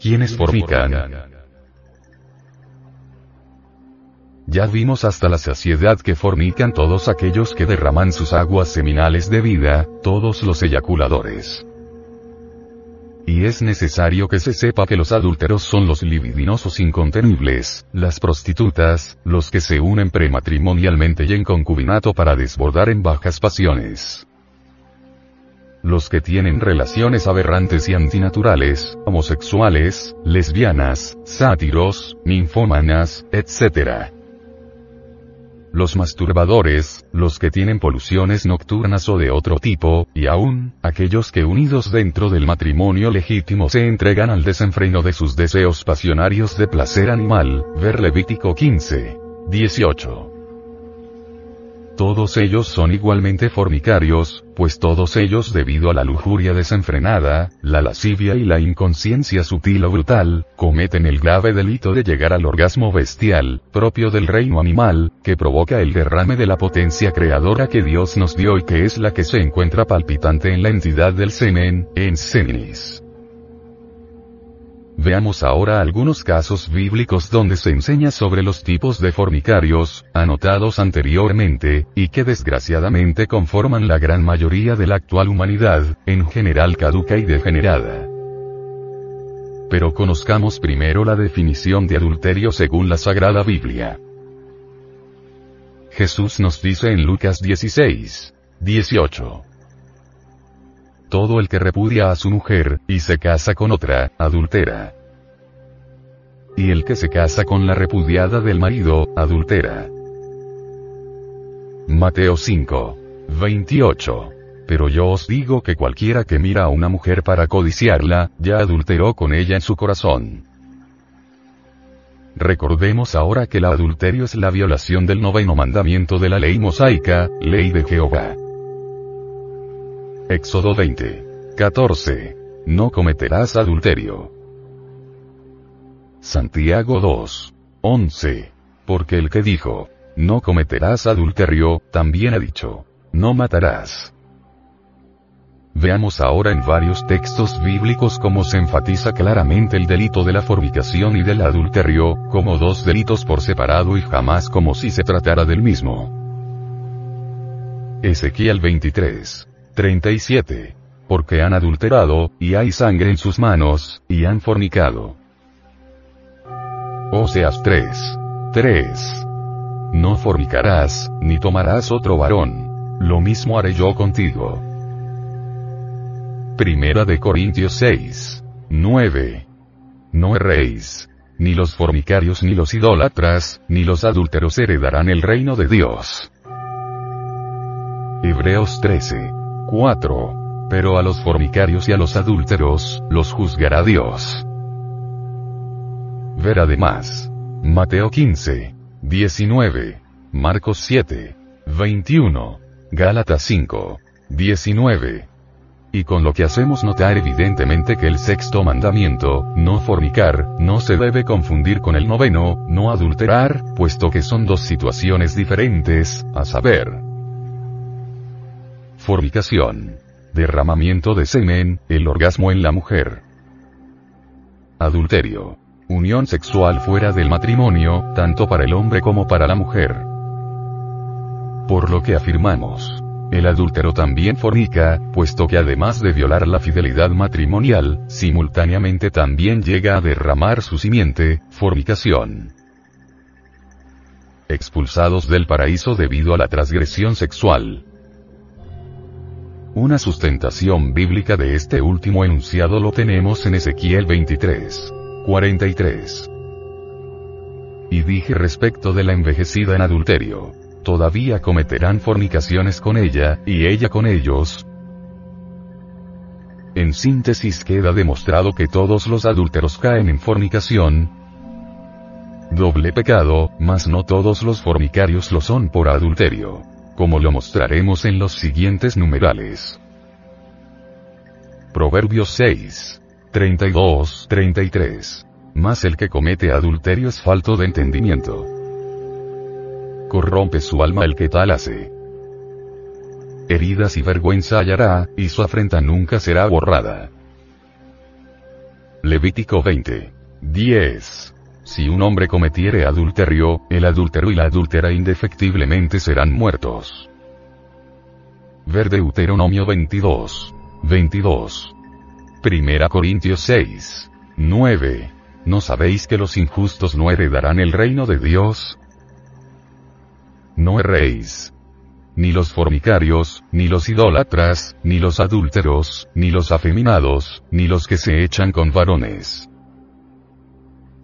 quienes fornican. Ya vimos hasta la saciedad que fornican todos aquellos que derraman sus aguas seminales de vida, todos los eyaculadores. Y es necesario que se sepa que los adúlteros son los libidinosos incontenibles, las prostitutas, los que se unen prematrimonialmente y en concubinato para desbordar en bajas pasiones. Los que tienen relaciones aberrantes y antinaturales, homosexuales, lesbianas, sátiros, ninfómanas, etc los masturbadores, los que tienen poluciones nocturnas o de otro tipo, y aún, aquellos que unidos dentro del matrimonio legítimo se entregan al desenfreno de sus deseos pasionarios de placer animal, ver Levítico 15. 18 todos ellos son igualmente fornicarios, pues todos ellos debido a la lujuria desenfrenada, la lascivia y la inconsciencia sutil o brutal, cometen el grave delito de llegar al orgasmo bestial, propio del reino animal, que provoca el derrame de la potencia creadora que Dios nos dio y que es la que se encuentra palpitante en la entidad del semen, en seminis. Veamos ahora algunos casos bíblicos donde se enseña sobre los tipos de fornicarios, anotados anteriormente, y que desgraciadamente conforman la gran mayoría de la actual humanidad, en general caduca y degenerada. Pero conozcamos primero la definición de adulterio según la Sagrada Biblia. Jesús nos dice en Lucas 16, 18. Todo el que repudia a su mujer, y se casa con otra, adultera. Y el que se casa con la repudiada del marido, adultera. Mateo 5. 28. Pero yo os digo que cualquiera que mira a una mujer para codiciarla, ya adulteró con ella en su corazón. Recordemos ahora que el adulterio es la violación del noveno mandamiento de la ley mosaica, ley de Jehová. Éxodo 20. 14. No cometerás adulterio. Santiago 2. 11. Porque el que dijo, no cometerás adulterio, también ha dicho, no matarás. Veamos ahora en varios textos bíblicos cómo se enfatiza claramente el delito de la fornicación y del adulterio, como dos delitos por separado y jamás como si se tratara del mismo. Ezequiel 23. 37. Porque han adulterado, y hay sangre en sus manos, y han fornicado. Oseas 3. 3. No fornicarás, ni tomarás otro varón. Lo mismo haré yo contigo. Primera de Corintios 6. 9. No erréis. Ni los fornicarios ni los idólatras, ni los adúlteros heredarán el reino de Dios. Hebreos 13. 4. Pero a los fornicarios y a los adúlteros, los juzgará Dios. Ver además. Mateo 15. 19. Marcos 7. 21. Gálatas 5. 19. Y con lo que hacemos notar evidentemente que el sexto mandamiento, no fornicar, no se debe confundir con el noveno, no adulterar, puesto que son dos situaciones diferentes, a saber, Fornicación. Derramamiento de semen, el orgasmo en la mujer. Adulterio. Unión sexual fuera del matrimonio, tanto para el hombre como para la mujer. Por lo que afirmamos. El adúltero también fornica, puesto que además de violar la fidelidad matrimonial, simultáneamente también llega a derramar su simiente, fornicación. Expulsados del paraíso debido a la transgresión sexual. Una sustentación bíblica de este último enunciado lo tenemos en Ezequiel 23. 43. Y dije respecto de la envejecida en adulterio. Todavía cometerán fornicaciones con ella, y ella con ellos. En síntesis queda demostrado que todos los adúlteros caen en fornicación. Doble pecado, mas no todos los fornicarios lo son por adulterio como lo mostraremos en los siguientes numerales. Proverbios 6. 32, 33. Mas el que comete adulterio es falto de entendimiento. Corrompe su alma el que tal hace. Heridas y vergüenza hallará, y su afrenta nunca será borrada. Levítico 20. 10. Si un hombre cometiere adulterio, el adúltero y la adúltera indefectiblemente serán muertos. Ver Deuteronomio 22. 22. Primera Corintios 6. 9. ¿No sabéis que los injustos no heredarán el reino de Dios? No erréis. Ni los fornicarios, ni los idólatras, ni los adúlteros, ni los afeminados, ni los que se echan con varones.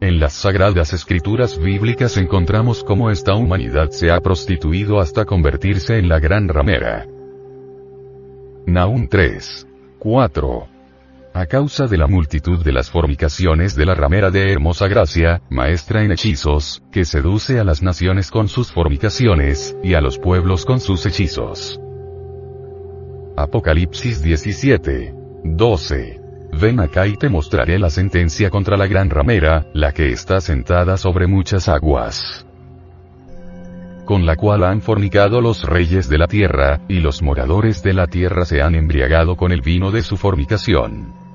En las sagradas escrituras bíblicas encontramos cómo esta humanidad se ha prostituido hasta convertirse en la gran ramera. Naum 3. 4. A causa de la multitud de las fornicaciones de la ramera de hermosa gracia, maestra en hechizos, que seduce a las naciones con sus fornicaciones, y a los pueblos con sus hechizos. Apocalipsis 17. 12. Ven acá y te mostraré la sentencia contra la gran ramera, la que está sentada sobre muchas aguas con la cual han fornicado los reyes de la tierra, y los moradores de la tierra se han embriagado con el vino de su fornicación.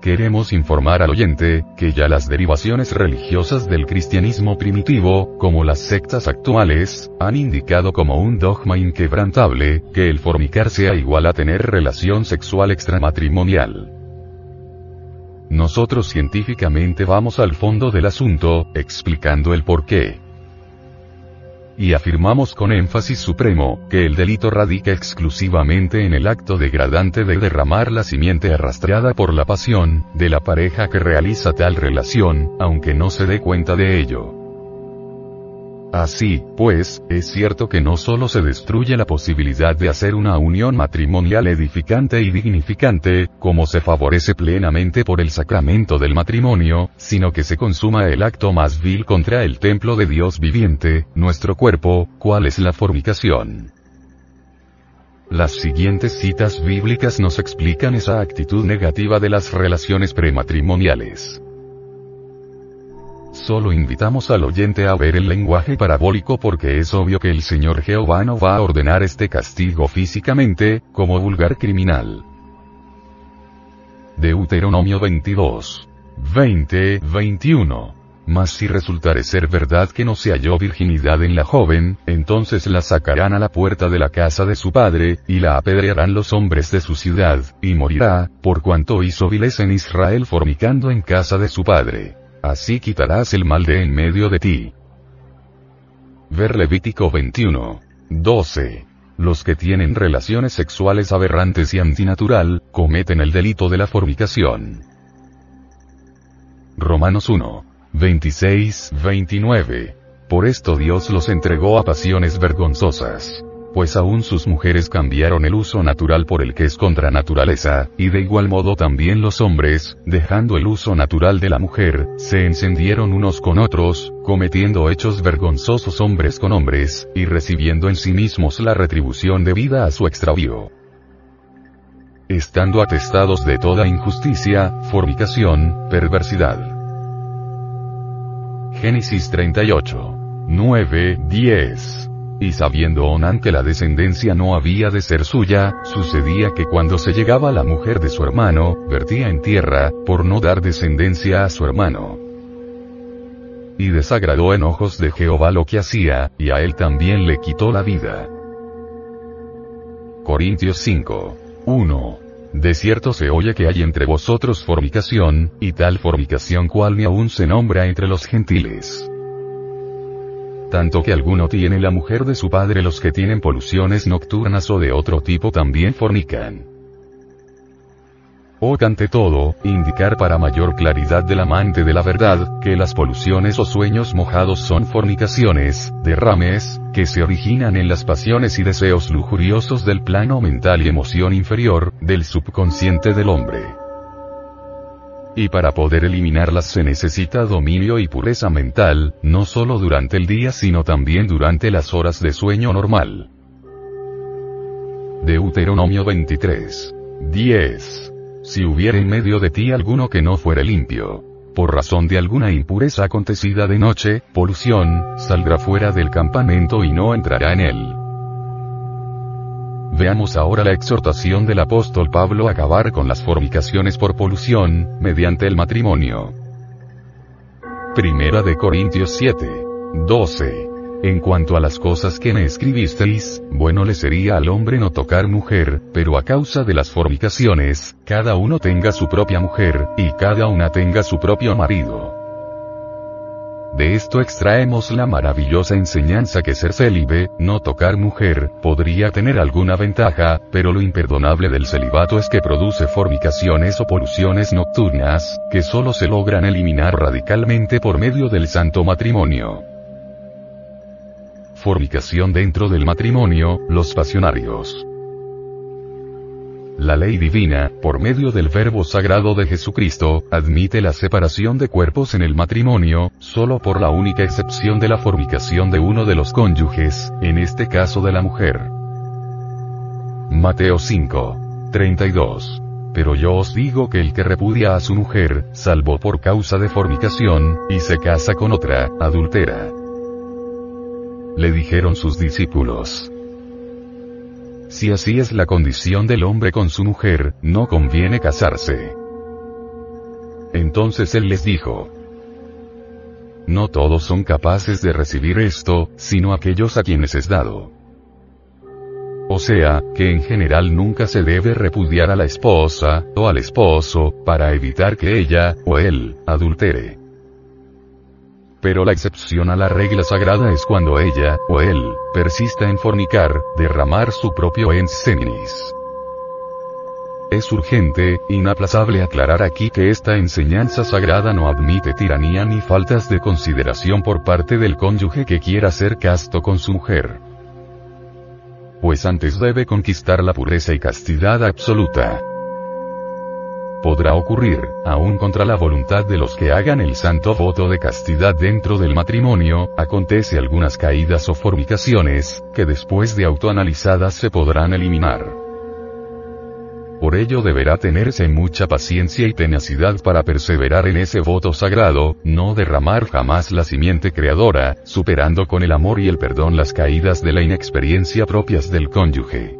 Queremos informar al oyente, que ya las derivaciones religiosas del cristianismo primitivo, como las sectas actuales, han indicado como un dogma inquebrantable, que el fornicar sea igual a tener relación sexual extramatrimonial. Nosotros científicamente vamos al fondo del asunto, explicando el porqué y afirmamos con énfasis supremo, que el delito radica exclusivamente en el acto degradante de derramar la simiente arrastrada por la pasión, de la pareja que realiza tal relación, aunque no se dé cuenta de ello. Así, pues, es cierto que no solo se destruye la posibilidad de hacer una unión matrimonial edificante y dignificante, como se favorece plenamente por el sacramento del matrimonio, sino que se consuma el acto más vil contra el templo de Dios viviente, nuestro cuerpo, cual es la fornicación. Las siguientes citas bíblicas nos explican esa actitud negativa de las relaciones prematrimoniales. Solo invitamos al oyente a ver el lenguaje parabólico porque es obvio que el Señor Jehová no va a ordenar este castigo físicamente, como vulgar criminal. Deuteronomio 22. 20, 21. Mas si resultare ser verdad que no se halló virginidad en la joven, entonces la sacarán a la puerta de la casa de su padre, y la apedrearán los hombres de su ciudad, y morirá, por cuanto hizo viles en Israel fornicando en casa de su padre. Así quitarás el mal de en medio de ti. Ver Levítico 21. 12. Los que tienen relaciones sexuales aberrantes y antinatural, cometen el delito de la fornicación. Romanos 1. 26, 29. Por esto Dios los entregó a pasiones vergonzosas pues aún sus mujeres cambiaron el uso natural por el que es contra naturaleza, y de igual modo también los hombres, dejando el uso natural de la mujer, se encendieron unos con otros, cometiendo hechos vergonzosos hombres con hombres, y recibiendo en sí mismos la retribución debida a su extravío. Estando atestados de toda injusticia, fornicación, perversidad. Génesis 38. 9, 10. Y sabiendo Onan que la descendencia no había de ser suya, sucedía que cuando se llegaba la mujer de su hermano, vertía en tierra, por no dar descendencia a su hermano. Y desagradó en ojos de Jehová lo que hacía, y a él también le quitó la vida. Corintios 5. 1. De cierto se oye que hay entre vosotros fornicación, y tal fornicación cual ni aún se nombra entre los gentiles tanto que alguno tiene la mujer de su padre los que tienen poluciones nocturnas o de otro tipo también fornican. O ante todo, indicar para mayor claridad del amante de la verdad, que las poluciones o sueños mojados son fornicaciones, derrames, que se originan en las pasiones y deseos lujuriosos del plano mental y emoción inferior, del subconsciente del hombre. Y para poder eliminarlas se necesita dominio y pureza mental, no solo durante el día sino también durante las horas de sueño normal. Deuteronomio 23. 10. Si hubiere en medio de ti alguno que no fuere limpio, por razón de alguna impureza acontecida de noche, polución, saldrá fuera del campamento y no entrará en él. Veamos ahora la exhortación del apóstol Pablo a acabar con las fornicaciones por polución, mediante el matrimonio. Primera de Corintios 7. 12. En cuanto a las cosas que me escribisteis, bueno le sería al hombre no tocar mujer, pero a causa de las fornicaciones, cada uno tenga su propia mujer, y cada una tenga su propio marido. De esto extraemos la maravillosa enseñanza que ser célibe, no tocar mujer, podría tener alguna ventaja, pero lo imperdonable del celibato es que produce fornicaciones o poluciones nocturnas, que solo se logran eliminar radicalmente por medio del santo matrimonio. Fornicación dentro del matrimonio, los pasionarios. La ley divina, por medio del verbo sagrado de Jesucristo, admite la separación de cuerpos en el matrimonio, solo por la única excepción de la fornicación de uno de los cónyuges, en este caso de la mujer. Mateo 5. 32. Pero yo os digo que el que repudia a su mujer, salvo por causa de fornicación, y se casa con otra, adultera. Le dijeron sus discípulos. Si así es la condición del hombre con su mujer, no conviene casarse. Entonces él les dijo, No todos son capaces de recibir esto, sino aquellos a quienes es dado. O sea, que en general nunca se debe repudiar a la esposa, o al esposo, para evitar que ella, o él, adultere. Pero la excepción a la regla sagrada es cuando ella, o él, persista en fornicar, derramar su propio ens. Es urgente, inaplazable aclarar aquí que esta enseñanza sagrada no admite tiranía ni faltas de consideración por parte del cónyuge que quiera ser casto con su mujer. Pues antes debe conquistar la pureza y castidad absoluta podrá ocurrir, aún contra la voluntad de los que hagan el santo voto de castidad dentro del matrimonio, acontece algunas caídas o fornicaciones, que después de autoanalizadas se podrán eliminar. Por ello deberá tenerse mucha paciencia y tenacidad para perseverar en ese voto sagrado, no derramar jamás la simiente creadora, superando con el amor y el perdón las caídas de la inexperiencia propias del cónyuge.